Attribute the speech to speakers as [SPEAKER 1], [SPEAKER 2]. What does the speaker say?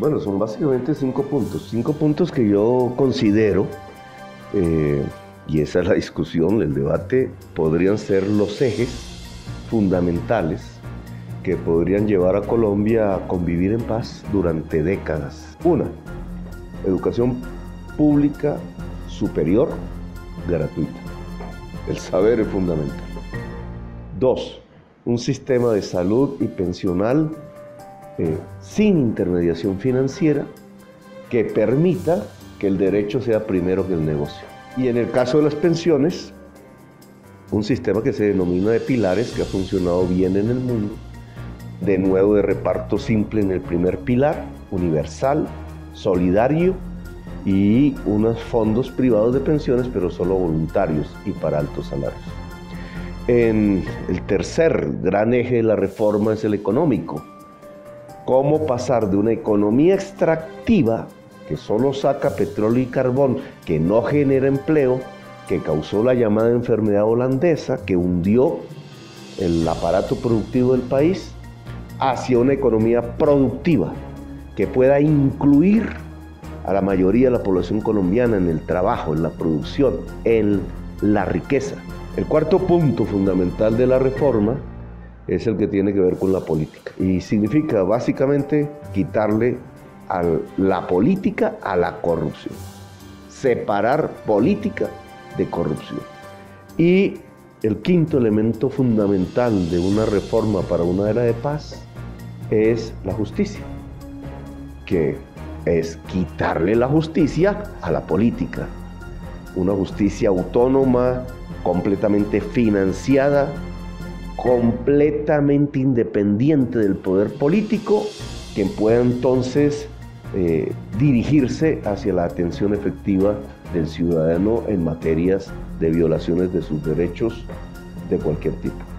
[SPEAKER 1] Bueno, son básicamente cinco puntos. Cinco puntos que yo considero, eh, y esa es la discusión, el debate, podrían ser los ejes fundamentales que podrían llevar a Colombia a convivir en paz durante décadas. Una, educación pública superior gratuita. El saber es fundamental. Dos, un sistema de salud y pensional eh, sin intermediación financiera que permita que el derecho sea primero que el negocio. Y en el caso de las pensiones, un sistema que se denomina de pilares, que ha funcionado bien en el mundo, de nuevo de reparto simple en el primer pilar, universal, solidario y unos fondos privados de pensiones, pero solo voluntarios y para altos salarios. En el tercer gran eje de la reforma es el económico. Cómo pasar de una economía extractiva que solo saca petróleo y carbón, que no genera empleo, que causó la llamada enfermedad holandesa, que hundió el aparato productivo del país, hacia una economía productiva que pueda incluir a la mayoría de la población colombiana en el trabajo, en la producción, en la riqueza. El cuarto punto fundamental de la reforma es el que tiene que ver con la política y significa básicamente quitarle a la política a la corrupción, separar política de corrupción. Y el quinto elemento fundamental de una reforma para una era de paz es la justicia, que es quitarle la justicia a la política. Una justicia autónoma, completamente financiada, completamente independiente del poder político, que pueda entonces eh, dirigirse hacia la atención efectiva del ciudadano en materias de violaciones de sus derechos de cualquier tipo.